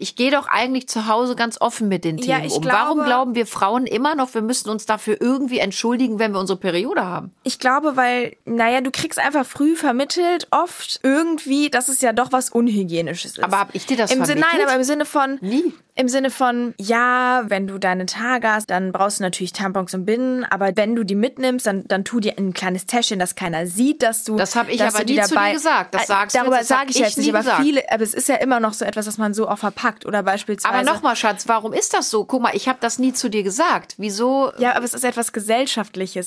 Ich gehe doch eigentlich zu Hause ganz offen mit den Ja, Themen ich um. glaube- Warum glauben wir Frauen immer noch, wir müssen uns dafür irgendwie entschuldigen, wenn wir unsere Periode haben? Ich glaube, weil, naja, du kriegst einfach früh vermittelt, oft irgendwie, dass es ja doch was Unhygienisches ist. Aber hab ich dir das Im Sinne, vermittelt? Nein, aber im Sinne von, Nie. Im Sinne von, ja, wenn du deine Tage hast, dann brauchst du natürlich Tampons und Binden, aber wenn du die mitnimmst, dann, dann tu dir ein kleines Täschchen, dass keiner sieht, dass du. Das hab ich aber nie zu dir dabei, gesagt. Das Äh, sagst du Darüber sage ich ich jetzt nicht, nie aber gesagt. viele, aber es ist ja immer noch so etwas, dass man so auch verpackt oder beispielsweise. Aber nochmal, Schatz, warum ist das so? Guck mal, ich habe das nie zu dir gesagt. Wieso? Ja, aber es ist etwas Gesellschaftliches.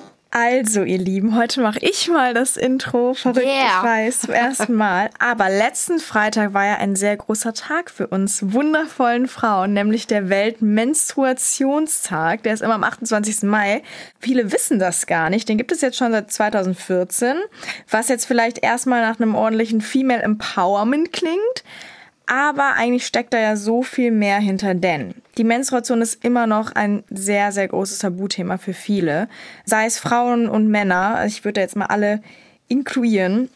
Also, ihr Lieben, heute mache ich mal das Intro. Verrückt, Yeah. ich weiß, zum ersten Mal. Aber letzten Freitag war ja ein sehr großer Tag für uns wundervollen Frauen, nämlich der Weltmenstruationstag. Der ist immer am 28. Mai. Viele wissen das gar nicht. Den gibt es jetzt schon seit 2014, was jetzt vielleicht erstmal nach einem ordentlichen Female Empowerment klingt. Aber eigentlich steckt da ja so viel mehr hinter, denn die Menstruation ist immer noch ein sehr, sehr großes Tabuthema für viele. Sei es Frauen und Männer, ich würde da jetzt mal alle inkludieren.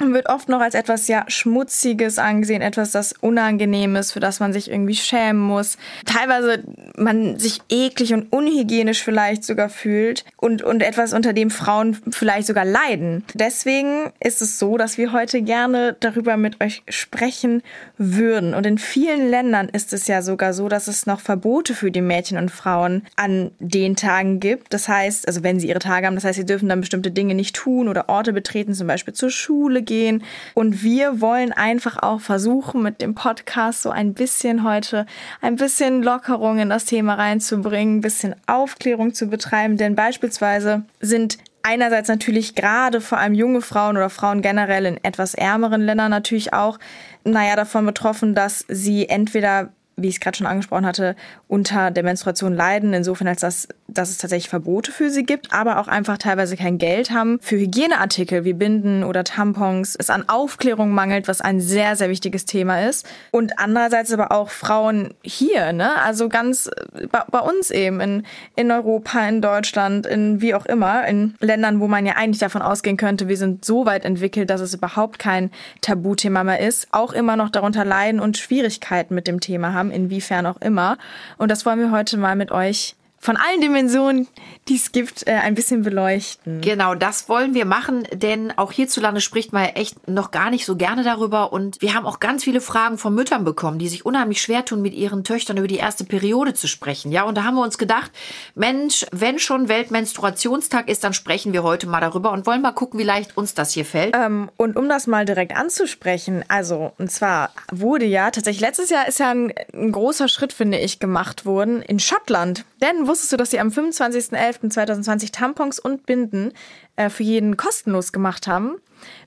Wird oft noch als etwas ja Schmutziges angesehen, etwas das Unangenehmes, für das man sich irgendwie schämen muss. Teilweise man sich eklig und unhygienisch vielleicht sogar fühlt und, und etwas, unter dem Frauen vielleicht sogar leiden. Deswegen ist es so, dass wir heute gerne darüber mit euch sprechen würden. Und in vielen Ländern ist es ja sogar so, dass es noch Verbote für die Mädchen und Frauen an den Tagen gibt. Das heißt, also wenn sie ihre Tage haben, das heißt, sie dürfen dann bestimmte Dinge nicht tun oder Orte betreten, zum Beispiel zur Schule gehen. Und wir wollen einfach auch versuchen, mit dem Podcast so ein bisschen heute ein bisschen Lockerung in das Thema reinzubringen, ein bisschen Aufklärung zu betreiben. Denn beispielsweise sind einerseits natürlich gerade vor allem junge Frauen oder Frauen generell in etwas ärmeren Ländern natürlich auch, naja, davon betroffen, dass sie entweder wie ich es gerade schon angesprochen hatte, unter der Menstruation leiden, insofern als dass, dass es tatsächlich Verbote für sie gibt, aber auch einfach teilweise kein Geld haben für Hygieneartikel wie Binden oder Tampons, es an Aufklärung mangelt, was ein sehr, sehr wichtiges Thema ist. Und andererseits aber auch Frauen hier, ne? Also ganz äh, bei, bei uns eben in, in Europa, in Deutschland, in wie auch immer, in Ländern, wo man ja eigentlich davon ausgehen könnte, wir sind so weit entwickelt, dass es überhaupt kein Tabuthema mehr ist, auch immer noch darunter leiden und Schwierigkeiten mit dem Thema haben, inwiefern auch immer. Und das wollen wir heute mal mit euch von allen Dimensionen, die es gibt, äh, ein bisschen beleuchten. Genau, das wollen wir machen, denn auch hierzulande spricht man ja echt noch gar nicht so gerne darüber und wir haben auch ganz viele Fragen von Müttern bekommen, die sich unheimlich schwer tun, mit ihren Töchtern über die erste Periode zu sprechen. Ja, und da haben wir uns gedacht, Mensch, wenn schon Weltmenstruationstag ist, dann sprechen wir heute mal darüber und wollen mal gucken, wie leicht uns das hier fällt. Ähm, und um das mal direkt anzusprechen, also, und zwar wurde ja tatsächlich letztes Jahr ist ja ein, ein großer Schritt, finde ich, gemacht worden in Schottland. Denn wusstest du, dass sie am 25.11.2020 Tampons und Binden äh, für jeden kostenlos gemacht haben?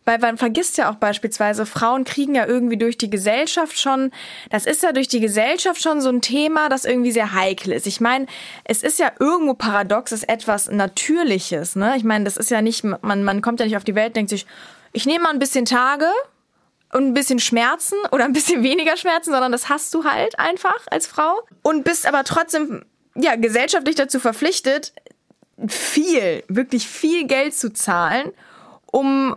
Weil man vergisst ja auch beispielsweise, Frauen kriegen ja irgendwie durch die Gesellschaft schon, das ist ja durch die Gesellschaft schon so ein Thema, das irgendwie sehr heikel ist. Ich meine, es ist ja irgendwo paradox, es ist etwas Natürliches, ne? Ich meine, das ist ja nicht, man, man kommt ja nicht auf die Welt, denkt sich, ich nehme mal ein bisschen Tage und ein bisschen Schmerzen oder ein bisschen weniger Schmerzen, sondern das hast du halt einfach als Frau und bist aber trotzdem, ja, gesellschaftlich dazu verpflichtet, viel, wirklich viel Geld zu zahlen, um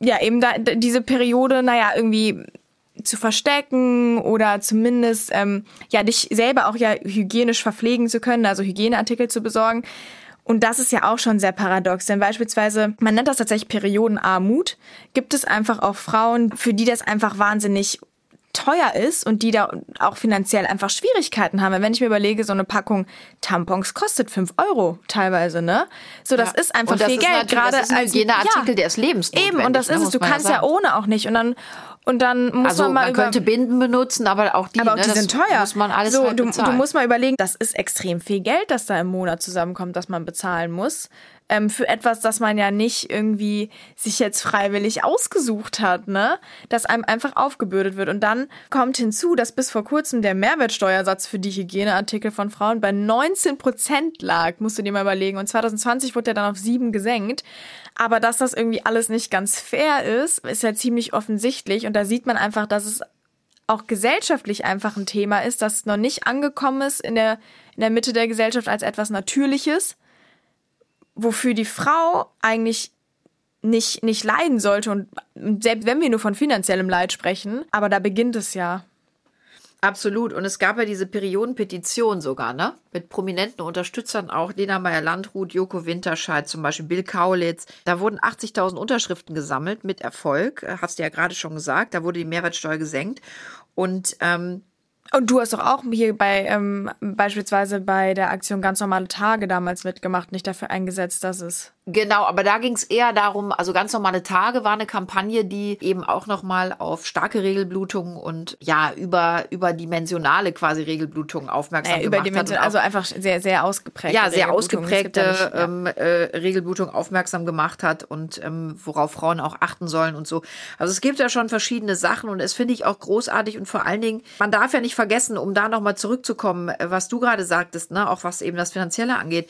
ja, eben da, diese Periode, naja, irgendwie zu verstecken oder zumindest ähm, ja dich selber auch ja hygienisch verpflegen zu können, also Hygieneartikel zu besorgen. Und das ist ja auch schon sehr paradox, denn beispielsweise, man nennt das tatsächlich Periodenarmut, gibt es einfach auch Frauen, für die das einfach wahnsinnig teuer ist und die da auch finanziell einfach Schwierigkeiten haben. Wenn ich mir überlege, so eine Packung Tampons kostet fünf Euro teilweise, ne? So, das Ja. ist einfach das viel ist Geld. Gerade das ist ein als- Hygieneartikel, der ist lebensnotwendig, Eben, und das ne, ist es. Du ja kannst ja ohne auch nicht. Und dann, und dann muss Also man mal man über, könnte Binden benutzen, aber auch die, aber auch ne, die sind teuer. muss man alles so, halt du, bezahlen. du musst mal überlegen, das ist extrem viel Geld, das da im Monat zusammenkommt, das man bezahlen muss. Ähm, für etwas, das man ja nicht irgendwie sich jetzt freiwillig ausgesucht hat, ne? Das einem einfach aufgebürdet wird. Und dann kommt hinzu, dass bis vor kurzem der Mehrwertsteuersatz für die Hygieneartikel von Frauen bei 19 Prozent lag, musst du dir mal überlegen. Und 2020 wurde er dann auf sieben gesenkt. Aber dass das irgendwie alles nicht ganz fair ist, ist ja ziemlich offensichtlich. Und da sieht man einfach, dass es auch gesellschaftlich einfach ein Thema ist, das noch nicht angekommen ist in der, in der Mitte der Gesellschaft als etwas Natürliches, wofür die Frau eigentlich nicht, nicht leiden sollte. Und selbst wenn wir nur von finanziellem Leid sprechen, aber da beginnt es ja. Absolut. Und es gab ja diese Periodenpetition sogar, ne? Mit prominenten Unterstützern auch. Lena Meyer-Landrut, Joko Winterscheid, zum Beispiel Bill Kaulitz. Da wurden 80.000 Unterschriften gesammelt mit Erfolg. Hast du ja gerade schon gesagt. Da wurde die Mehrwertsteuer gesenkt. Und ähm, und du hast doch auch hier bei ähm, beispielsweise bei der Aktion ganz normale Tage damals mitgemacht, nicht dafür eingesetzt, dass es Genau, aber da ging es eher darum, also ganz normale Tage war eine Kampagne, die eben auch nochmal auf starke Regelblutungen und ja, über überdimensionale quasi Regelblutungen aufmerksam äh, gemacht hat. Also einfach sehr, sehr ausgeprägte. Ja, sehr ausgeprägte nicht, ja. ähm, äh, Regelblutung aufmerksam gemacht hat und ähm, worauf Frauen auch achten sollen und so. Also es gibt ja schon verschiedene Sachen und es finde ich auch großartig und vor allen Dingen, man darf ja nicht vergessen, um da nochmal zurückzukommen, was du gerade sagtest, ne, auch was eben das Finanzielle angeht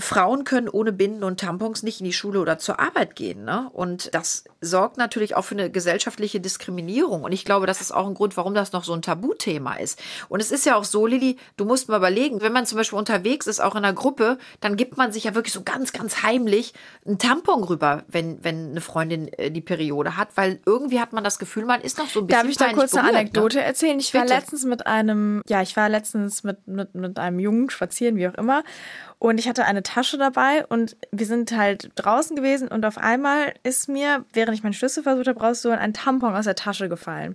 Frauen können ohne Binden und Tampons nicht in die Schule oder zur Arbeit gehen. Ne? Und das sorgt natürlich auch für eine gesellschaftliche Diskriminierung. Und ich glaube, das ist auch ein Grund, warum das noch so ein Tabuthema ist. Und es ist ja auch so, Lilly, du musst mal überlegen, wenn man zum Beispiel unterwegs ist, auch in einer Gruppe, dann gibt man sich ja wirklich so ganz, ganz heimlich einen Tampon rüber, wenn, wenn eine Freundin äh, die Periode hat, weil irgendwie hat man das Gefühl, man ist noch so ein bisschen. Darf ich da kurz berührt, eine Anekdote ne? erzählen? Ich Bitte. war letztens mit einem, ja, ich war letztens mit, mit, mit einem Jungen spazieren, wie auch immer. Und ich hatte eine Tasche dabei und wir sind halt draußen gewesen und auf einmal ist mir, während ich meinen Schlüssel versucht habe rauszuholen, ein Tampon aus der Tasche gefallen.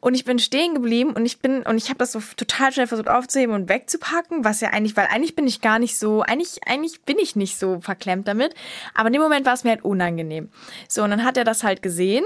Und ich bin stehen geblieben und ich bin und ich habe das so total schnell versucht aufzuheben und wegzupacken, was ja eigentlich, weil eigentlich bin ich gar nicht so, eigentlich eigentlich bin ich nicht so verklemmt damit, aber in dem Moment war es mir halt unangenehm. So und dann hat er das halt gesehen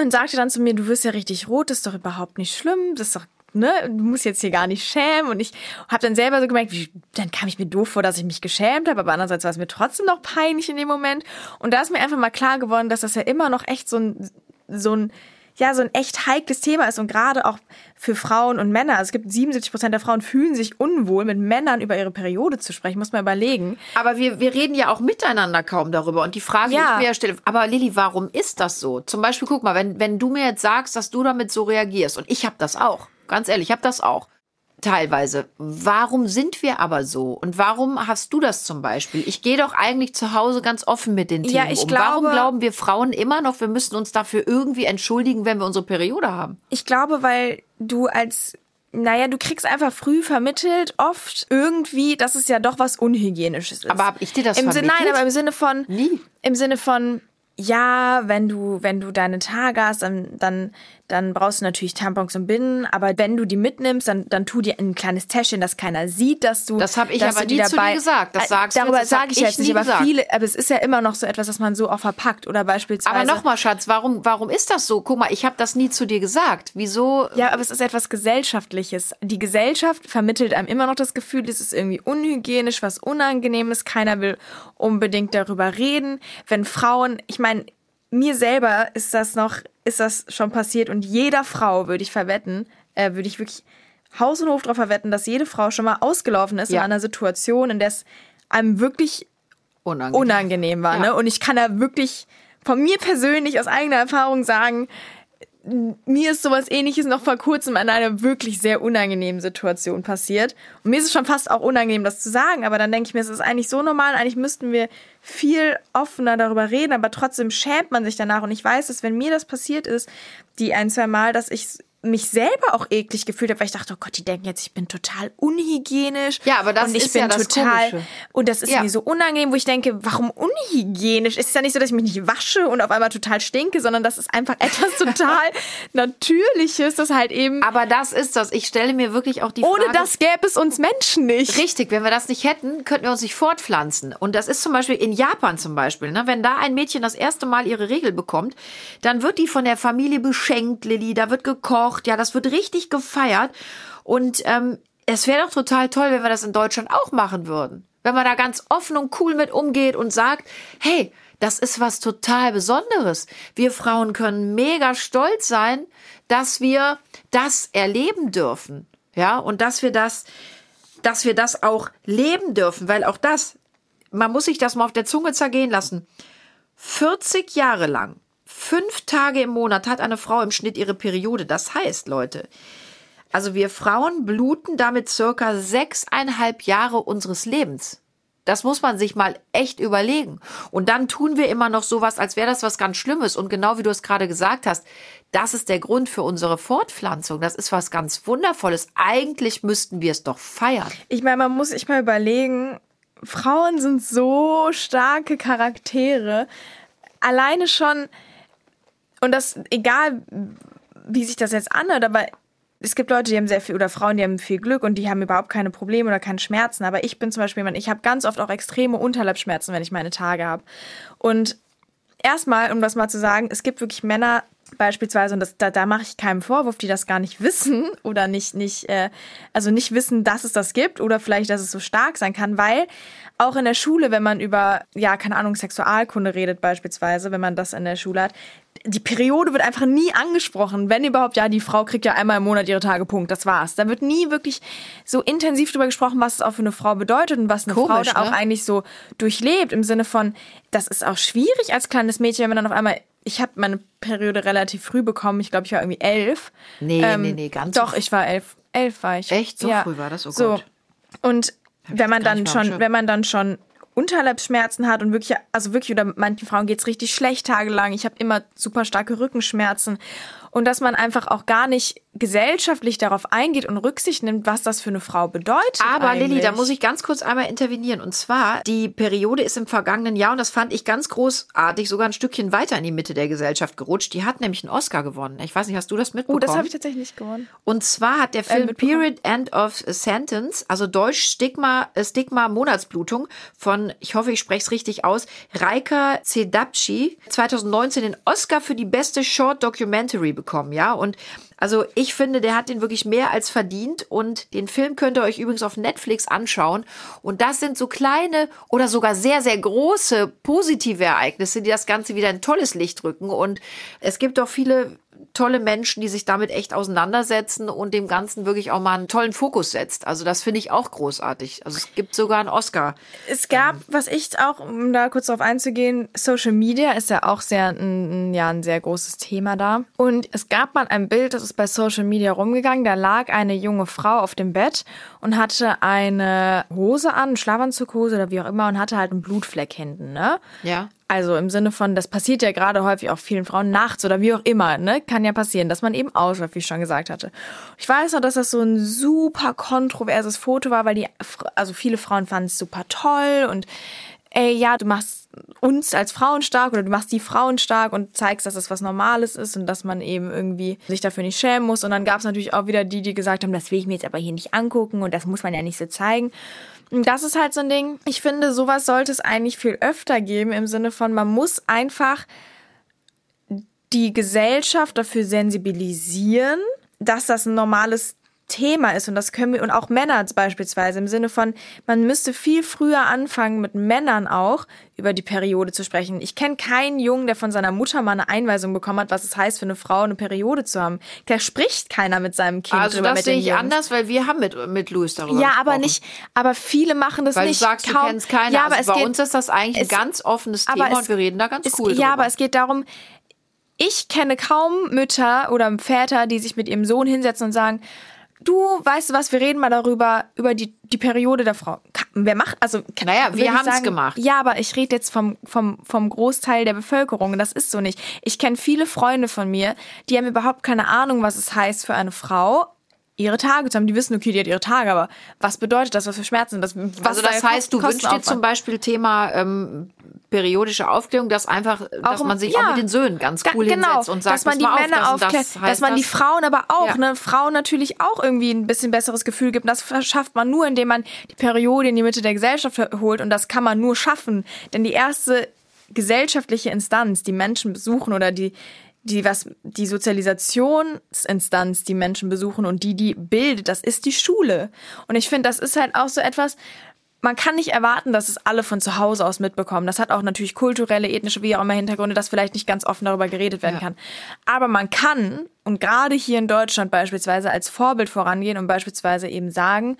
und sagte dann zu mir, du wirst ja richtig rot, das ist doch überhaupt nicht schlimm, das ist doch ne, du musst jetzt hier gar nicht schämen. Und ich habe dann selber so gemerkt, wie, dann kam ich mir doof vor, dass ich mich geschämt habe, aber andererseits war es mir trotzdem noch peinlich in dem Moment. Und da ist mir einfach mal klar geworden, dass das ja immer noch echt so ein, so ein, ja, so ein echt heikles Thema ist und gerade auch für Frauen und Männer. Also es gibt 77 Prozent der Frauen fühlen sich unwohl, mit Männern über ihre Periode zu sprechen. Muss man überlegen. Aber wir, wir reden ja auch miteinander kaum darüber. Und die Frage, Ja. die ich mir ja stelle, aber Lilly, warum ist das so? Zum Beispiel, guck mal, wenn, wenn du mir jetzt sagst, dass du damit so reagierst, und ich habe das auch, ganz ehrlich, ich habe das auch. Teilweise. Warum sind wir aber so? Und warum hast du das zum Beispiel? Ich gehe doch eigentlich zu Hause ganz offen mit den Themen Ja, ich um. Warum glaube- glauben wir Frauen immer noch, wir müssen uns dafür irgendwie entschuldigen, wenn wir unsere Periode haben? Ich glaube, weil du als naja, du kriegst einfach früh vermittelt, oft irgendwie, dass es ja doch was Unhygienisches ist. Aber hab ich dir das Im Sinne, vermittelt? Nein, aber im Sinne von, Nie. im Sinne von, ja, wenn du, wenn du deine Tage hast, dann, dann, dann brauchst du natürlich Tampons und Binden, aber wenn du die mitnimmst, dann, dann tu dir in ein kleines Täschchen, dass keiner sieht, dass du. Das hab ich aber du nie zu dir dabei, gesagt. Das Äh, sagst du Darüber das hab sage ich ich jetzt nicht, nie aber gesagt. viele, aber es ist ja immer noch so etwas, dass man so auch verpackt oder beispielsweise. Aber nochmal, Schatz, warum, warum ist das so? Guck mal, ich habe das nie zu dir gesagt. Wieso? Ja, aber es ist etwas Gesellschaftliches. Die Gesellschaft vermittelt einem immer noch das Gefühl, es ist irgendwie unhygienisch, was Unangenehmes. Keiner will unbedingt darüber reden. Wenn Frauen, ich meine, mir selber ist das noch, ist das schon passiert und jeder Frau würde ich verwetten, äh, würde ich wirklich Haus und Hof drauf verwetten, dass jede Frau schon mal ausgelaufen ist Ja. in einer Situation, in der es einem wirklich Unangenehm. unangenehm war. Ja. Ne? Und ich kann da wirklich von mir persönlich aus eigener Erfahrung sagen, mir ist sowas ähnliches noch vor kurzem in einer wirklich sehr unangenehmen Situation passiert. Und mir ist es schon fast auch unangenehm, das zu sagen, aber dann denke ich mir, es ist eigentlich so normal, eigentlich müssten wir viel offener darüber reden, aber trotzdem schämt man sich danach. Und ich weiß, dass wenn mir das passiert ist, die ein, zwei Mal, dass ich mich selber auch eklig gefühlt habe, weil ich dachte, oh Gott, die denken jetzt, ich bin total unhygienisch. Ja, aber das und ich ist bin ja das total Komische. und das ist Ja. mir so unangenehm, wo ich denke, warum unhygienisch? Es ist ja nicht so, dass ich mich nicht wasche und auf einmal total stinke, sondern das ist einfach etwas total Natürliches, das halt eben, Aber das ist das. Ich stelle mir wirklich auch die ohne Frage. das gäbe es uns Menschen nicht. Richtig, wenn wir das nicht hätten, könnten wir uns nicht fortpflanzen. Und das ist zum Beispiel in Japan zum Beispiel, ne? wenn da ein Mädchen das erste Mal ihre Regel bekommt, dann wird die von der Familie beschenkt, Lilly, da wird gekocht, ja, das wird richtig gefeiert. Und ähm, es wäre doch total toll, wenn wir das in Deutschland auch machen würden. Wenn man da ganz offen und cool mit umgeht und sagt, hey, das ist was total Besonderes. Wir Frauen können mega stolz sein, dass wir das erleben dürfen. Ja, und dass wir das, dass wir das auch leben dürfen, weil auch das, man muss sich das mal auf der Zunge zergehen lassen. 40 Jahre lang, fünf Tage im Monat hat eine Frau im Schnitt ihre Periode. Das heißt, Leute, also wir Frauen bluten damit circa sechseinhalb Jahre unseres Lebens. Das muss man sich mal echt überlegen. Und dann tun wir immer noch sowas, als wäre das was ganz Schlimmes. Und genau wie du es gerade gesagt hast, das ist der Grund für unsere Fortpflanzung. Das ist was ganz Wundervolles. Eigentlich müssten wir es doch feiern. Ich meine, man muss sich mal überlegen, Frauen sind so starke Charaktere. Alleine schon, und das, egal wie sich das jetzt anhört, aber es gibt Leute, die haben sehr viel, oder Frauen, die haben viel Glück und die haben überhaupt keine Probleme oder keine Schmerzen. Aber ich bin zum Beispiel jemand, ich habe ganz oft auch extreme Unterleibsschmerzen, wenn ich meine Tage habe. Und erstmal, um das mal zu sagen, es gibt wirklich Männer, beispielsweise, und das, da, da mache ich keinen Vorwurf, die das gar nicht wissen oder nicht, nicht, äh, also nicht wissen, dass es das gibt oder vielleicht, dass es so stark sein kann, weil auch in der Schule, wenn man über, ja, keine Ahnung, Sexualkunde redet beispielsweise, wenn man das in der Schule hat, die Periode wird einfach nie angesprochen. Wenn überhaupt, ja, die Frau kriegt ja einmal im Monat ihre Tage, Punkt, das war's. Da wird nie wirklich so intensiv drüber gesprochen, was es auch für eine Frau bedeutet und was eine Komisch, Frau da ne? auch eigentlich so durchlebt. Im Sinne von, das ist auch schwierig als kleines Mädchen, wenn man dann auf einmal ich habe meine Periode relativ früh bekommen. Ich glaube, ich war irgendwie elf. Nee, ähm, nee, nee, ganz Doch, ich war elf. Elf war ich. Echt? So ja. früh war das? Oh so. Gott. Und wenn man dann schon, wenn man dann schon Unterleibsschmerzen hat und wirklich, also wirklich, oder manchen Frauen geht's richtig schlecht tagelang. Ich habe immer super starke Rückenschmerzen und dass man einfach auch gar nicht gesellschaftlich darauf eingeht und Rücksicht nimmt, was das für eine Frau bedeutet. Aber eigentlich. Lilly, da muss ich ganz kurz einmal intervenieren. Und zwar, die Periode ist im vergangenen Jahr, und das fand ich ganz großartig, sogar ein Stückchen weiter in die Mitte der Gesellschaft gerutscht. Die hat nämlich einen Oscar gewonnen. Ich weiß nicht, hast du das mitbekommen? Oh, das habe ich tatsächlich nicht gewonnen. Und zwar hat der äh, Film äh, Period End of Sentence, also Deutsch Stigma, äh, Stigma Monatsblutung von, ich hoffe, ich spreche es richtig aus, Reika Cedapci 2019 den Oscar für die beste Short Documentary bekommen bekommen, ja. Und also ich finde, der hat den wirklich mehr als verdient und den Film könnt ihr euch übrigens auf Netflix anschauen. Und das sind so kleine oder sogar sehr, sehr große positive Ereignisse, die das Ganze wieder in tolles Licht rücken. Und es gibt auch viele tolle Menschen, die sich damit echt auseinandersetzen und dem Ganzen wirklich auch mal einen tollen Fokus setzt. Also das finde ich auch großartig. Also es gibt sogar einen Oscar. Es gab, was ich auch, um da kurz darauf einzugehen, Social Media ist ja auch sehr ein, ja, ein sehr großes Thema da. Und es gab mal ein Bild, das ist bei Social Media rumgegangen. Da lag eine junge Frau auf dem Bett und hatte eine Hose an, Schlafanzughose oder wie auch immer und hatte halt einen Blutfleck hinten, ne? Ja. Also im Sinne von, das passiert ja gerade häufig auch vielen Frauen nachts oder wie auch immer, ne? Kann ja passieren, dass man eben ausläuft, wie ich schon gesagt hatte. Ich weiß noch, dass das so ein super kontroverses Foto war, weil die, also viele Frauen fanden es super toll und ey, ja, du machst uns als Frauen stark oder du machst die Frauen stark und zeigst, dass das was Normales ist und dass man eben irgendwie sich dafür nicht schämen muss. Und dann gab es natürlich auch wieder die, die gesagt haben, das will ich mir jetzt aber hier nicht angucken und das muss man ja nicht so zeigen. Das ist halt so ein Ding. Ich finde, sowas sollte es eigentlich viel öfter geben im Sinne von, man muss einfach die Gesellschaft dafür sensibilisieren, dass das ein normales Thema ist und das können wir und auch Männer beispielsweise im Sinne von man müsste viel früher anfangen mit Männern auch über die Periode zu sprechen. Ich kenne keinen Jungen, der von seiner Mutter mal eine Einweisung bekommen hat, was es heißt für eine Frau eine Periode zu haben. Da spricht keiner mit seinem Kind also drüber. Also das sehe ich anders, weil wir haben mit mit Louis darüber Ja, gesprochen. aber nicht, aber viele machen das weil nicht. Du sagst, kaum. du kennst keiner. Ja, aber also bei geht, uns ist das eigentlich ein ganz offenes Thema es, und wir reden da ganz es, cool Ja, drüber. aber es geht darum, ich kenne kaum Mütter oder Väter, die sich mit ihrem Sohn hinsetzen und sagen, du, weißt du was, wir reden mal darüber, über die, die Periode der Frau. Wer macht, also, naja, wir haben es gemacht. Ja, aber ich rede jetzt vom, vom, vom Großteil der Bevölkerung. Das ist so nicht. Ich kenne viele Freunde von mir, die haben überhaupt keine Ahnung, was es heißt für eine Frau, ihre Tage zu haben. Die wissen, okay, die hat ihre Tage, aber was bedeutet das, was für Schmerzen? Das, was also das heißt, du wünschst dir zum Beispiel Thema ähm, periodische Aufklärung, dass einfach, dass auch, man sich ja, auch mit den Söhnen ganz cool genau, hinsetzt und sagt, dass man die Männer auf, aufklärt, das dass man die Frauen aber auch, ja. ne, Frauen natürlich auch irgendwie ein bisschen besseres Gefühl gibt. Das schafft man nur, indem man die Periode in die Mitte der Gesellschaft holt und das kann man nur schaffen, denn die erste gesellschaftliche Instanz, die Menschen besuchen oder die die was die Sozialisationsinstanz die Menschen besuchen und die die bildet, das ist die Schule. Und ich finde, das ist halt auch so etwas, man kann nicht erwarten, dass es alle von zu Hause aus mitbekommen. Das hat auch natürlich kulturelle, ethnische, wie auch immer Hintergründe, dass vielleicht nicht ganz offen darüber geredet werden ja. kann. Aber man kann, und gerade hier in Deutschland beispielsweise, als Vorbild vorangehen und beispielsweise eben sagen,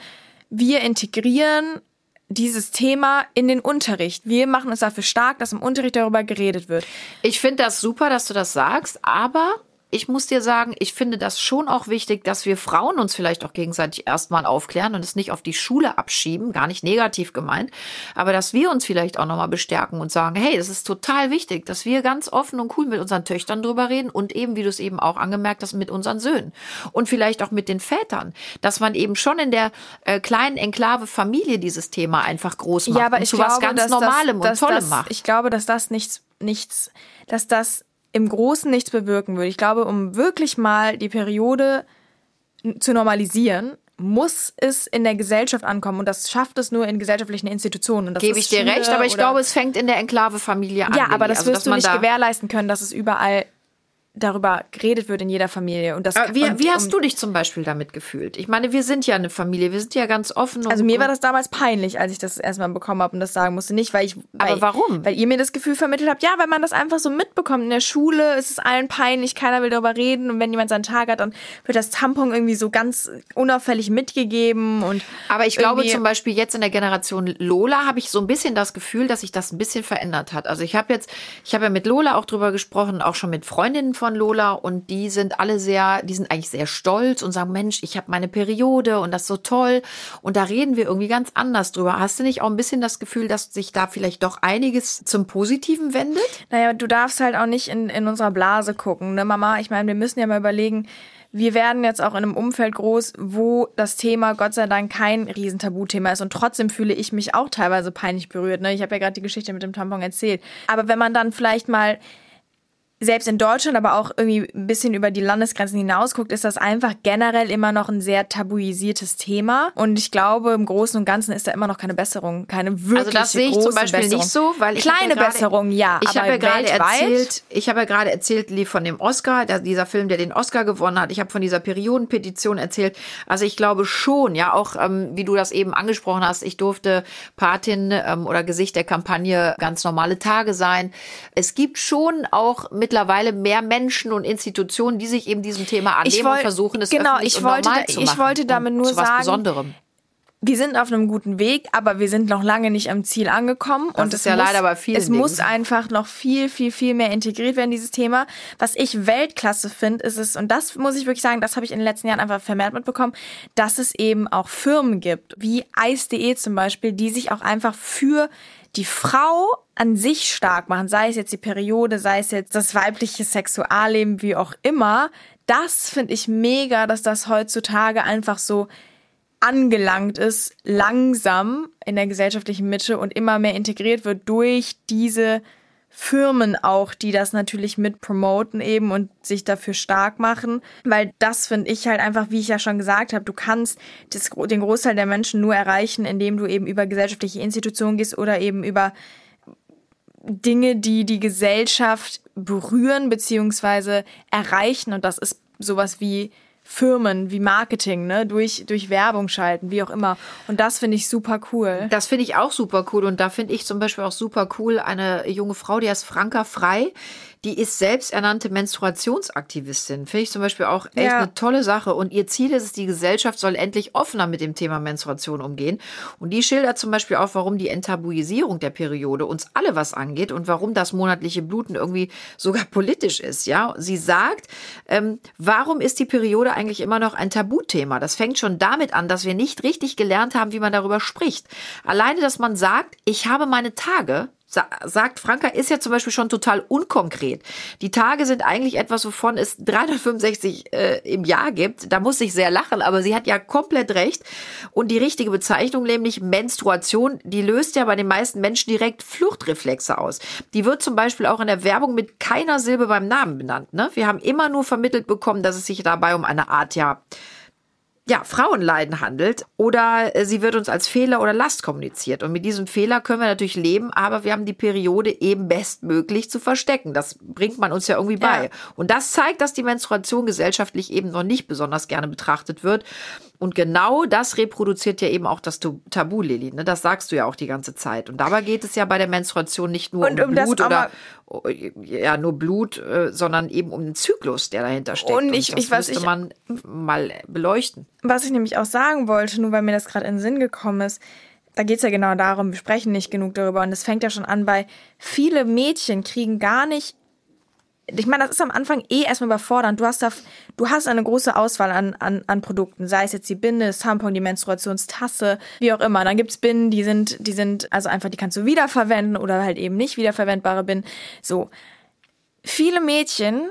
wir integrieren dieses Thema in den Unterricht. Wir machen uns dafür stark, dass im Unterricht darüber geredet wird. Ich finde das super, dass du das sagst, aber ich muss dir sagen, ich finde das schon auch wichtig, dass wir Frauen uns vielleicht auch gegenseitig erstmal aufklären und es nicht auf die Schule abschieben, gar nicht negativ gemeint, aber dass wir uns vielleicht auch nochmal bestärken und sagen, hey, das ist total wichtig, dass wir ganz offen und cool mit unseren Töchtern drüber reden und eben, wie du es eben auch angemerkt hast, mit unseren Söhnen und vielleicht auch mit den Vätern, dass man eben schon in der äh, kleinen Enklave Familie dieses Thema einfach groß macht ja, aber ich zu glaube, was ganz dass Normalem das, und Tollem das, macht. Ich glaube, dass das nichts, nichts, dass das im Großen nichts bewirken würde. Ich glaube, um wirklich mal die Periode zu normalisieren, muss es in der Gesellschaft ankommen und das schafft es nur in gesellschaftlichen Institutionen. Und Gebe ich dir recht, aber ich glaube, es fängt in der Enklave-Familie an. Ja, aber das also, wirst du nicht gewährleisten können, dass es überall darüber geredet wird in jeder Familie. Und das wie, und, wie hast du dich zum Beispiel damit gefühlt? Ich meine, wir sind ja eine Familie, wir sind ja ganz offen. also mir war das damals peinlich, als ich das erstmal bekommen habe und das sagen musste. Nicht, weil ich. Weil, Aber warum? Weil ihr mir das Gefühl vermittelt habt, ja, weil man das einfach so mitbekommt. In der Schule ist es allen peinlich, keiner will darüber reden und wenn jemand seinen Tag hat, dann wird das Tampon irgendwie so ganz unauffällig mitgegeben und. Aber ich glaube zum Beispiel jetzt in der Generation Lola habe ich so ein bisschen das Gefühl, dass sich das ein bisschen verändert hat. Also ich habe jetzt, ich habe ja mit Lola auch drüber gesprochen, auch schon mit Freundinnen von Lola und die sind alle sehr, die sind eigentlich sehr stolz und sagen, Mensch, ich habe meine Periode und das ist so toll. Und da reden wir irgendwie ganz anders drüber. Hast du nicht auch ein bisschen das Gefühl, dass sich da vielleicht doch einiges zum Positiven wendet? Naja, du darfst halt auch nicht in, in unserer Blase gucken, ne, Mama? Ich meine, wir müssen ja mal überlegen, wir werden jetzt auch in einem Umfeld groß, wo das Thema Gott sei Dank kein Riesentabuthema ist. Und trotzdem fühle ich mich auch teilweise peinlich berührt. Ne? Ich habe ja gerade die Geschichte mit dem Tampon erzählt. Aber wenn man dann vielleicht mal selbst in Deutschland, aber auch irgendwie ein bisschen über die Landesgrenzen hinaus guckt, ist das einfach generell immer noch ein sehr tabuisiertes Thema. Und ich glaube, im Großen und Ganzen ist da immer noch keine Besserung, keine wirkliche Also das sehe ich zum Beispiel Besserung. nicht so, weil ich kleine ja Besserung, ja. Ich habe ja gerade erzählt, ich habe ja gerade erzählt, lief von dem Oscar, dieser Film, der den Oscar gewonnen hat. Ich habe von dieser Periodenpetition erzählt. Also ich glaube schon, ja, auch ähm, wie du das eben angesprochen hast, ich durfte Patin ähm, oder Gesicht der Kampagne ganz normale Tage sein. Es gibt schon auch mit mittlerweile mehr Menschen und Institutionen, die sich eben diesem Thema annehmen wollt, und versuchen, es genau, öffentlich ich wollte, normal zu machen. Ich wollte damit nur sagen, Besonderem wir sind auf einem guten Weg, aber wir sind noch lange nicht am Ziel angekommen. Das und ist ja muss, leider bei vielen Es Dingen. muss einfach noch viel, viel, viel mehr integriert werden, dieses Thema. Was ich Weltklasse finde, ist es, und das muss ich wirklich sagen, das habe ich in den letzten Jahren einfach vermehrt mitbekommen, dass es eben auch Firmen gibt, wie Ice.de zum Beispiel, die sich auch einfach für die Frau an sich stark machen, sei es jetzt die Periode, sei es jetzt das weibliche Sexualleben, wie auch immer, das finde ich mega, dass das heutzutage einfach so angelangt ist, langsam in der gesellschaftlichen Mitte und immer mehr integriert wird durch diese Firmen auch, die das natürlich mit promoten eben und sich dafür stark machen, weil das finde ich halt einfach, wie ich ja schon gesagt habe, du kannst das, den Großteil der Menschen nur erreichen, indem du eben über gesellschaftliche Institutionen gehst oder eben über Dinge, die die Gesellschaft berühren beziehungsweise erreichen. Und das ist sowas wie Firmen wie Marketing, ne, durch, durch Werbung schalten, wie auch immer. Und das finde ich super cool. Das finde ich auch super cool. Und da finde ich zum Beispiel auch super cool eine junge Frau, die heißt Franka Frei die ist selbsternannte Menstruationsaktivistin. Finde ich zum Beispiel auch echt ja. eine tolle Sache. Und ihr Ziel ist es, die Gesellschaft soll endlich offener mit dem Thema Menstruation umgehen. Und die schildert zum Beispiel auch, warum die Enttabuisierung der Periode uns alle was angeht und warum das monatliche Bluten irgendwie sogar politisch ist. Ja, sie sagt, ähm, warum ist die Periode eigentlich immer noch ein Tabuthema? Das fängt schon damit an, dass wir nicht richtig gelernt haben, wie man darüber spricht. Alleine, dass man sagt, ich habe meine Tage, sagt Franka, ist ja zum Beispiel schon total unkonkret. Die Tage sind eigentlich etwas, wovon es 365 äh, im Jahr gibt. Da muss ich sehr lachen, aber sie hat ja komplett recht. Und die richtige Bezeichnung, nämlich Menstruation, die löst ja bei den meisten Menschen direkt Fluchtreflexe aus. Die wird zum Beispiel auch in der Werbung mit keiner Silbe beim Namen benannt. Ne? Wir haben immer nur vermittelt bekommen, dass es sich dabei um eine Art, ja, ja, Frauenleiden handelt oder äh, sie wird uns als Fehler oder Last kommuniziert. Und mit diesem Fehler können wir natürlich leben, aber wir haben die Periode eben bestmöglich zu verstecken. Das bringt man uns ja irgendwie bei. Ja. Und das zeigt, dass die Menstruation gesellschaftlich eben noch nicht besonders gerne betrachtet wird. Und genau das reproduziert ja eben auch das Tabu, Lilly. Ne? Das sagst du ja auch die ganze Zeit. Und dabei geht es ja bei der Menstruation nicht nur und um, um Blut oder ja nur Blut, äh, sondern eben um den Zyklus, der dahinter steckt. Und, ich, und das ich, was müsste ich, man mal beleuchten. Was ich nämlich auch sagen wollte, nur weil mir das gerade in den Sinn gekommen ist, da geht es ja genau darum, wir sprechen nicht genug darüber. Und es fängt ja schon an bei, viele Mädchen kriegen gar nicht ich meine, das ist am Anfang eh erstmal überfordernd. Du hast da, du hast eine große Auswahl an, an, an Produkten, sei es jetzt die Binde, das Tampon, die Menstruationstasse, wie auch immer. Dann gibt's Binden, die sind, die sind, also einfach, die kannst du wiederverwenden oder halt eben nicht wiederverwendbare Binden. So. Viele Mädchen,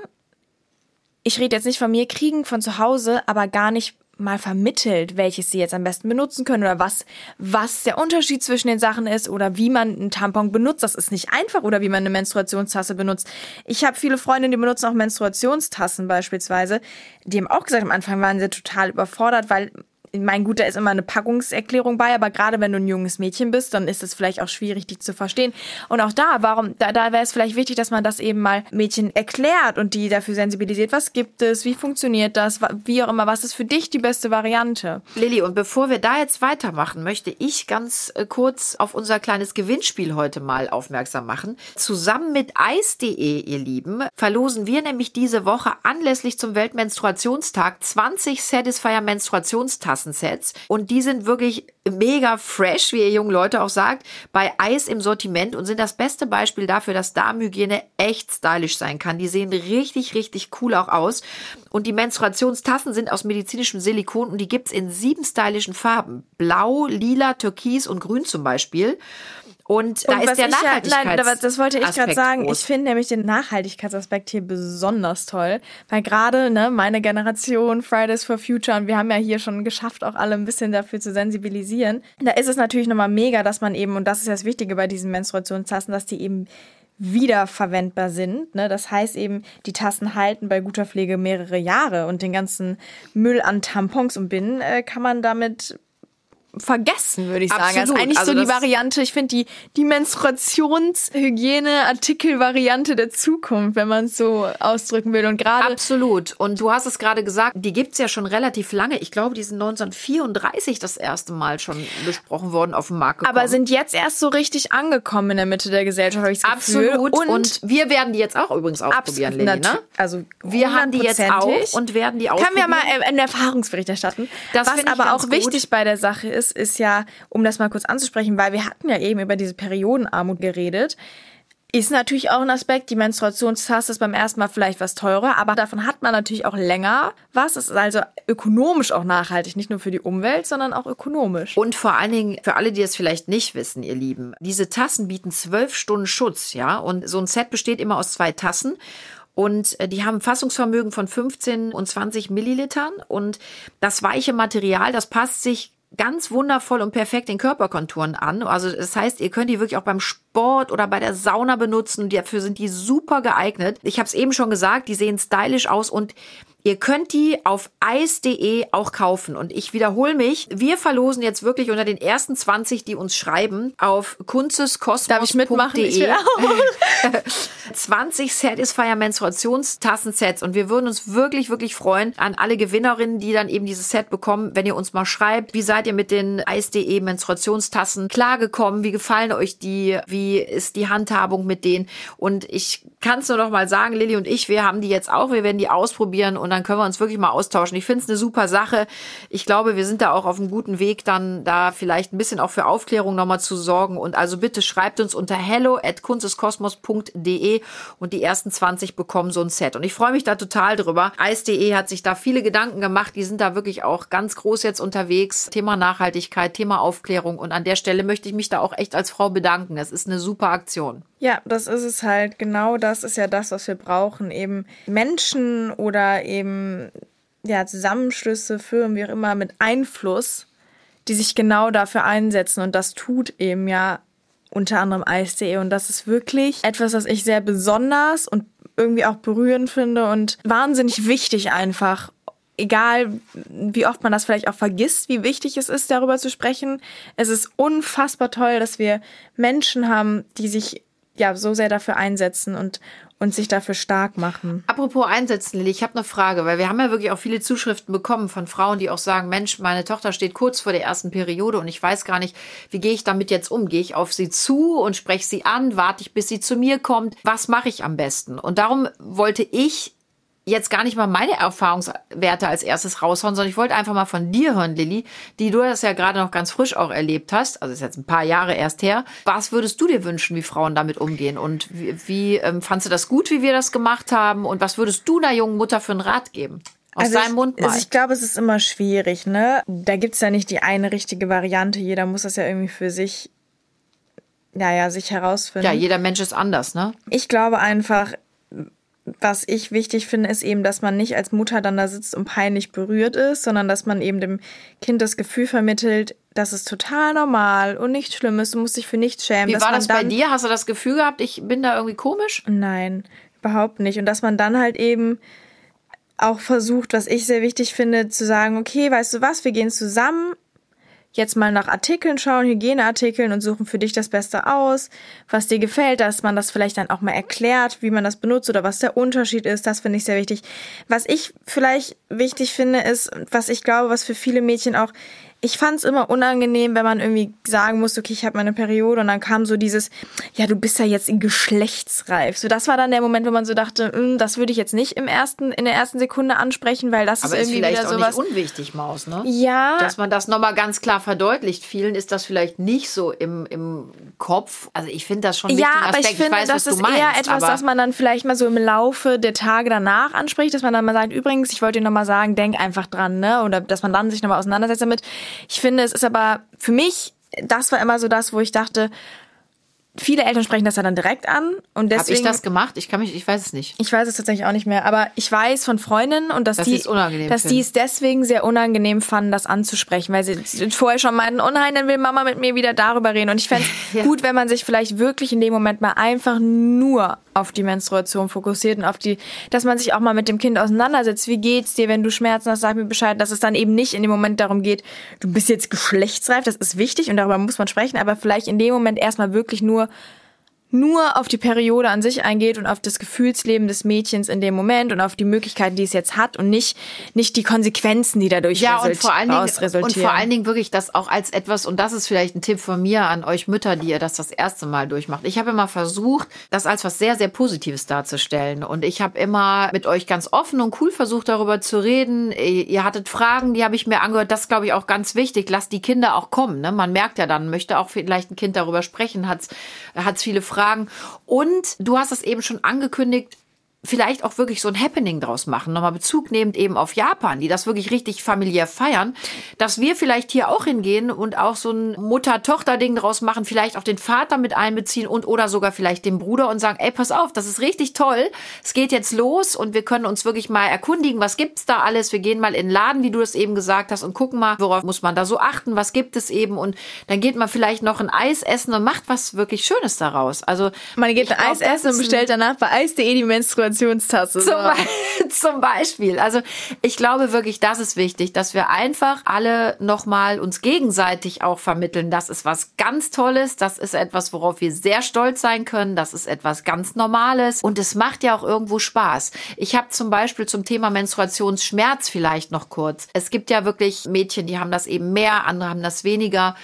ich rede jetzt nicht von mir, kriegen von zu Hause aber gar nicht mal vermittelt, welches sie jetzt am besten benutzen können oder was, was der Unterschied zwischen den Sachen ist oder wie man einen Tampon benutzt. Das ist nicht einfach oder wie man eine Menstruationstasse benutzt. Ich habe viele Freundinnen, die benutzen auch Menstruationstassen beispielsweise. Die haben auch gesagt, am Anfang waren sie total überfordert, weil mein gut, da ist immer eine Packungserklärung bei, aber gerade wenn du ein junges Mädchen bist, dann ist es vielleicht auch schwierig, dich zu verstehen. Und auch da, warum, da, da wäre es vielleicht wichtig, dass man das eben mal Mädchen erklärt und die dafür sensibilisiert. Was gibt es? Wie funktioniert das? Wie auch immer, was ist für dich die beste Variante? Lilly, und bevor wir da jetzt weitermachen, möchte ich ganz äh, kurz auf unser kleines Gewinnspiel heute mal aufmerksam machen. Zusammen mit Eis.de, ihr Lieben, verlosen wir nämlich diese Woche anlässlich zum Weltmenstruationstag 20 Satisfier Menstruationstassen Kassensets. Und die sind wirklich mega fresh, wie ihr jungen Leute auch sagt, bei Eis im Sortiment und sind das beste Beispiel dafür, dass Darmhygiene echt stylisch sein kann. Die sehen richtig, richtig cool auch aus. Und die Menstruationstassen sind aus medizinischem Silikon und die gibt's in sieben stylischen Farben. Blau, lila, türkis und grün zum Beispiel. Und da und ist der Nachhaltigkeitsaspekt. Ja, nein, das wollte ich gerade sagen. Groß. Ich finde nämlich den Nachhaltigkeitsaspekt hier besonders toll, weil gerade ne, meine Generation Fridays for Future und wir haben ja hier schon geschafft, auch alle ein bisschen dafür zu sensibilisieren. Da ist es natürlich nochmal mega, dass man eben und das ist das Wichtige bei diesen Menstruationstassen, dass die eben wiederverwendbar sind. Ne? Das heißt eben, die Tassen halten bei guter Pflege mehrere Jahre und den ganzen Müll an Tampons und Binnen äh, kann man damit vergessen, würde ich sagen. Absolut. Das ist eigentlich also so die Variante, ich finde die, die Menstruationshygiene-Artikel-Variante der Zukunft, wenn man es so ausdrücken will. Und gerade. Absolut. Und du hast es gerade gesagt, die gibt's ja schon relativ lange. Ich glaube, die sind 1934 das erste Mal schon besprochen worden auf dem Markt gekommen. Aber sind jetzt erst so richtig angekommen in der Mitte der Gesellschaft, habe ich das Absolut. Und, und, wir werden die jetzt auch übrigens ausprobieren, Leni, ne? Also wir haben die jetzt auch und werden die ausprobieren. Können wir mal einen Erfahrungsbericht erstatten. Das Was aber auch wichtig bei der Sache ist, ist, ist ja, um das mal kurz anzusprechen, weil wir hatten ja eben über diese Periodenarmut geredet, ist natürlich auch ein Aspekt. Die Menstruationstasse ist beim ersten Mal vielleicht was teurer, aber davon hat man natürlich auch länger was. Es ist also ökonomisch auch nachhaltig, nicht nur für die Umwelt, sondern auch ökonomisch. Und vor allen Dingen für alle, die es vielleicht nicht wissen, ihr Lieben, diese Tassen bieten zwölf Stunden Schutz, ja. Und so ein Set besteht immer aus zwei Tassen. Und äh, die haben Fassungsvermögen von 15 und 20 Millilitern. Und das weiche Material, das passt sich ganz wundervoll und perfekt den Körperkonturen an. Also das heißt, ihr könnt die wirklich auch beim Sport oder bei der Sauna benutzen. Dafür sind die super geeignet. Ich habe es eben schon gesagt, die sehen stylisch aus und Ihr könnt die auf eis.de auch kaufen. Und ich wiederhole mich, wir verlosen jetzt wirklich unter den ersten 20, die uns schreiben, auf kunzeskosmos.de. Darf ich mitmachen? Ich will auch. 20 Satisfier Menstruationstassensets. Und wir würden uns wirklich, wirklich freuen an alle Gewinnerinnen, die dann eben dieses Set bekommen, wenn ihr uns mal schreibt, wie seid ihr mit den eis.de Menstruationstassen klargekommen? Wie gefallen euch die? Wie ist die Handhabung mit denen? Und ich kann es nur noch mal sagen, Lilly und ich, wir haben die jetzt auch. Wir werden die ausprobieren und dann können wir uns wirklich mal austauschen. Ich finde es eine super Sache. Ich glaube, wir sind da auch auf einem guten Weg, dann da vielleicht ein bisschen auch für Aufklärung nochmal zu sorgen. Und also bitte schreibt uns unter hello at kunsteskosmos.de und die ersten 20 bekommen so ein Set. Und ich freue mich da total drüber. Eis.de hat sich da viele Gedanken gemacht. Die sind da wirklich auch ganz groß jetzt unterwegs. Thema Nachhaltigkeit, Thema Aufklärung. Und an der Stelle möchte ich mich da auch echt als Frau bedanken. Das ist eine super Aktion. Ja, das ist es halt. Genau das ist ja das, was wir brauchen. Eben Menschen oder eben ja, Zusammenschlüsse, Firmen, wie auch immer, mit Einfluss, die sich genau dafür einsetzen. Und das tut eben ja unter anderem Eis.de. Und das ist wirklich etwas, was ich sehr besonders und irgendwie auch berührend finde und wahnsinnig wichtig einfach egal wie oft man das vielleicht auch vergisst, wie wichtig es ist, darüber zu sprechen. Es ist unfassbar toll, dass wir Menschen haben, die sich ja so sehr dafür einsetzen und und sich dafür stark machen. Apropos einsetzen, Lilly, ich habe eine Frage, weil wir haben ja wirklich auch viele Zuschriften bekommen von Frauen, die auch sagen, Mensch, meine Tochter steht kurz vor der ersten Periode und ich weiß gar nicht, wie gehe ich damit jetzt um? Gehe ich auf sie zu und spreche sie an? Warte ich, bis sie zu mir kommt? Was mache ich am besten? Und darum wollte ich jetzt gar nicht mal meine Erfahrungswerte als erstes raushauen, sondern ich wollte einfach mal von dir hören, Lilly, die du das ja gerade noch ganz frisch auch erlebt hast, also ist jetzt ein paar Jahre erst her. Was würdest du dir wünschen, wie Frauen damit umgehen? Und wie, wie ähm, fandst du das gut, wie wir das gemacht haben? Und was würdest du einer jungen Mutter für einen Rat geben? Aus also deinem Mund mal. Also ich glaube, es ist immer schwierig, ne? Da gibt's ja nicht die eine richtige Variante. Jeder muss das ja irgendwie für sich, naja, sich herausfinden. ja, jeder Mensch ist anders, ne? Ich glaube einfach, was ich wichtig finde, ist eben, dass man nicht als Mutter dann da sitzt und peinlich berührt ist, sondern dass man eben dem Kind das Gefühl vermittelt, das ist total normal und nichts Schlimmes, du musst dich für nichts schämen. Wie war das bei dir? Hast du das Gefühl gehabt, ich bin da irgendwie komisch? Nein, überhaupt nicht. Und dass man dann halt eben auch versucht, was ich sehr wichtig finde, zu sagen, okay, weißt du was, wir gehen zusammen jetzt mal nach Artikeln schauen, Hygieneartikeln und suchen für dich das Beste aus, was dir gefällt, dass man das vielleicht dann auch mal erklärt, wie man das benutzt oder was der Unterschied ist. Das finde ich sehr wichtig. Was ich vielleicht wichtig finde, ist, was ich glaube, was für viele Mädchen auch ich fand es immer unangenehm, wenn man irgendwie sagen musste, okay, ich habe meine Periode und dann kam so dieses, ja, du bist ja jetzt geschlechtsreif. So, das war dann der Moment, wo man so dachte, "Mm, das würde ich jetzt nicht im ersten, in der ersten Sekunde ansprechen, weil das Aber ist ist irgendwie vielleicht wieder auch sowas. nicht unwichtig, Maus, ne? ja, Dass man das nochmal ganz klar verdeutlicht. Vielen ist das vielleicht nicht so im, im Kopf. Also ich finde das schon ein ja, aber Aspekt. ich finde, weiß, das was ist meinst, eher etwas, das man dann vielleicht mal so im Laufe der Tage danach anspricht, dass man dann mal sagt, übrigens, ich wollte dir nochmal sagen, denk einfach dran, ne? Oder dass man dann sich nochmal auseinandersetzt damit. Ich finde, es ist aber für mich, das war immer so das, wo ich dachte, viele Eltern sprechen das ja dann direkt an und habe deswegen ich das gemacht? Ich kann mich, ich weiß es nicht. Ich weiß es tatsächlich auch nicht mehr, aber ich weiß von Freundinnen und dass, Dass die, sie es unangenehm dass finden. die es deswegen sehr unangenehm fanden, das anzusprechen, weil sie vorher schon meinten, oh nein, dann will Mama mit mir wieder darüber reden. Und ich fände es Ja. gut, wenn man sich vielleicht wirklich in dem Moment mal einfach nur auf die Menstruation fokussiert und auf die, dass man sich auch mal mit dem Kind auseinandersetzt. Wie geht's dir, wenn du Schmerzen hast, sag mir Bescheid, dass es dann eben nicht in dem Moment darum geht, du bist jetzt geschlechtsreif, das ist wichtig und darüber muss man sprechen, aber vielleicht in dem Moment erstmal wirklich nur Agentur nur auf die Periode an sich eingeht und auf das Gefühlsleben des Mädchens in dem Moment und auf die Möglichkeiten, die es jetzt hat und nicht, nicht die Konsequenzen, die dadurch Ja, und vor allen Dingen, und resultieren. vor allen Dingen wirklich das auch als etwas, und das ist vielleicht ein Tipp von mir an euch Mütter, die ihr das das erste Mal durchmacht. Ich habe immer versucht, das als was sehr, sehr Positives darzustellen. Und ich habe immer mit euch ganz offen und cool versucht, darüber zu reden. Ihr ihr hattet Fragen, die habe ich mir angehört. Das ist, glaube ich, auch ganz wichtig. Lasst die Kinder auch kommen. Ne? Man merkt ja dann, möchte auch vielleicht ein Kind darüber sprechen, hat es viele Fragen. Und du hast es eben schon angekündigt, vielleicht auch wirklich so ein Happening draus machen, nochmal Bezug nehmend eben auf Japan, die das wirklich richtig familiär feiern, dass wir vielleicht hier auch hingehen und auch so ein Mutter-Tochter-Ding draus machen, vielleicht auch den Vater mit einbeziehen und oder sogar vielleicht den Bruder und sagen, ey, pass auf, das ist richtig toll, es geht jetzt los und wir können uns wirklich mal erkundigen, was gibt's da alles, wir gehen mal in den Laden, wie du das eben gesagt hast und gucken mal, worauf muss man da so achten, was gibt es eben. Und dann geht man vielleicht noch ein Eis essen und macht was wirklich Schönes daraus. Also man geht ein glaub, Eis essen und bestellt danach bei Eis.de die Menstruationstasse. zum, Be zum Beispiel. Also ich glaube wirklich, das ist wichtig, dass wir einfach alle nochmal uns gegenseitig auch vermitteln. Das ist was ganz Tolles. Das ist etwas, worauf wir sehr stolz sein können. Das ist etwas ganz Normales. Und es macht ja auch irgendwo Spaß. Ich habe zum Beispiel zum Thema Menstruationsschmerz vielleicht noch kurz. Es gibt ja wirklich Mädchen, die haben das eben mehr, andere haben das weniger.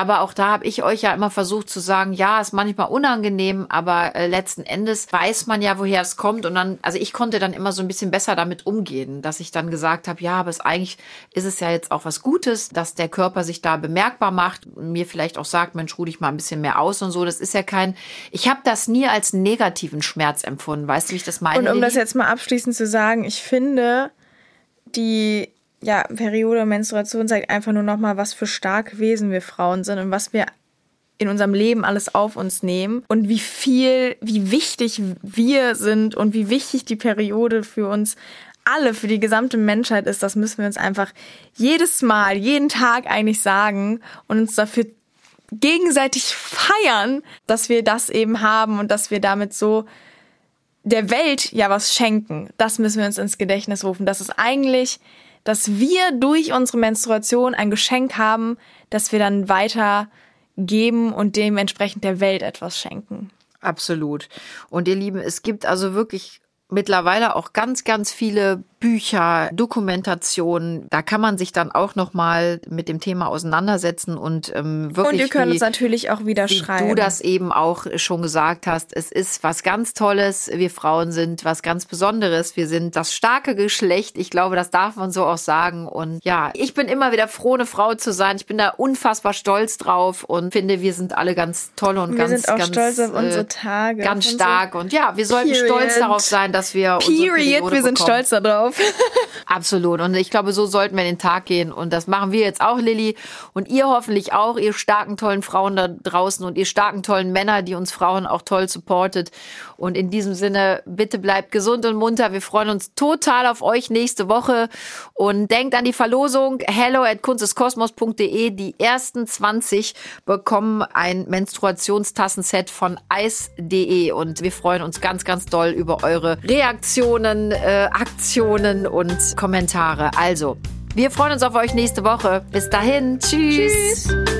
Aber auch da habe ich euch ja immer versucht zu sagen, ja, ist manchmal unangenehm, aber äh, letzten Endes weiß man ja, woher es kommt. Und dann, also ich konnte dann immer so ein bisschen besser damit umgehen, dass ich dann gesagt habe, ja, aber es eigentlich ist es ja jetzt auch was Gutes, dass der Körper sich da bemerkbar macht, und mir vielleicht auch sagt, Mensch, ruh dich mal ein bisschen mehr aus und so. Das ist ja kein, ich habe das nie als negativen Schmerz empfunden. Weißt du, wie ich das meine? Und um das jetzt mal abschließend zu sagen, ich finde, die ja, Periode und Menstruation zeigt einfach nur nochmal, was für starke Wesen wir Frauen sind und was wir in unserem Leben alles auf uns nehmen und wie viel, wie wichtig wir sind und wie wichtig die Periode für uns alle, für die gesamte Menschheit ist, das müssen wir uns einfach jedes Mal, jeden Tag eigentlich sagen und uns dafür gegenseitig feiern, dass wir das eben haben und dass wir damit so der Welt ja was schenken. Das müssen wir uns ins Gedächtnis rufen. Das ist eigentlich dass wir durch unsere Menstruation ein Geschenk haben, das wir dann weiter und dementsprechend der Welt etwas schenken. Absolut. Und ihr Lieben, es gibt also wirklich mittlerweile auch ganz, ganz viele Bücher, Dokumentationen. Da kann man sich dann auch noch mal mit dem Thema auseinandersetzen und ähm, wirklich. Und ihr könnt wie, uns natürlich auch wieder wie schreiben. Du das eben auch schon gesagt hast. Es ist was ganz Tolles. Wir Frauen sind was ganz Besonderes. Wir sind das starke Geschlecht. Ich glaube, das darf man so auch sagen. Und ja, ich bin immer wieder froh, eine Frau zu sein. Ich bin da unfassbar stolz drauf und finde, wir sind alle ganz toll und wir ganz, sind auch ganz, stolz auf äh, unsere Tage. ganz stark. Und ja, wir sollten Period. stolz darauf sein, dass wir Period. Wir sind bekommen. stolz darauf. Absolut. Und ich glaube, so sollten wir in den Tag gehen. Und das machen wir jetzt auch, Lilly. Und ihr hoffentlich auch, ihr starken, tollen Frauen da draußen und ihr starken, tollen Männer, die uns Frauen auch toll supportet. Und in diesem Sinne, bitte bleibt gesund und munter. Wir freuen uns total auf euch nächste Woche. Und denkt an die Verlosung hello at kunsteskosmos.de. Die ersten 20 bekommen ein Menstruationtassenset von ice.de. Und wir freuen uns ganz, ganz doll über eure Reaktionen, äh, Aktionen und Kommentare. Also, wir freuen uns auf euch nächste Woche. Bis dahin. Tschüss. Tschüss.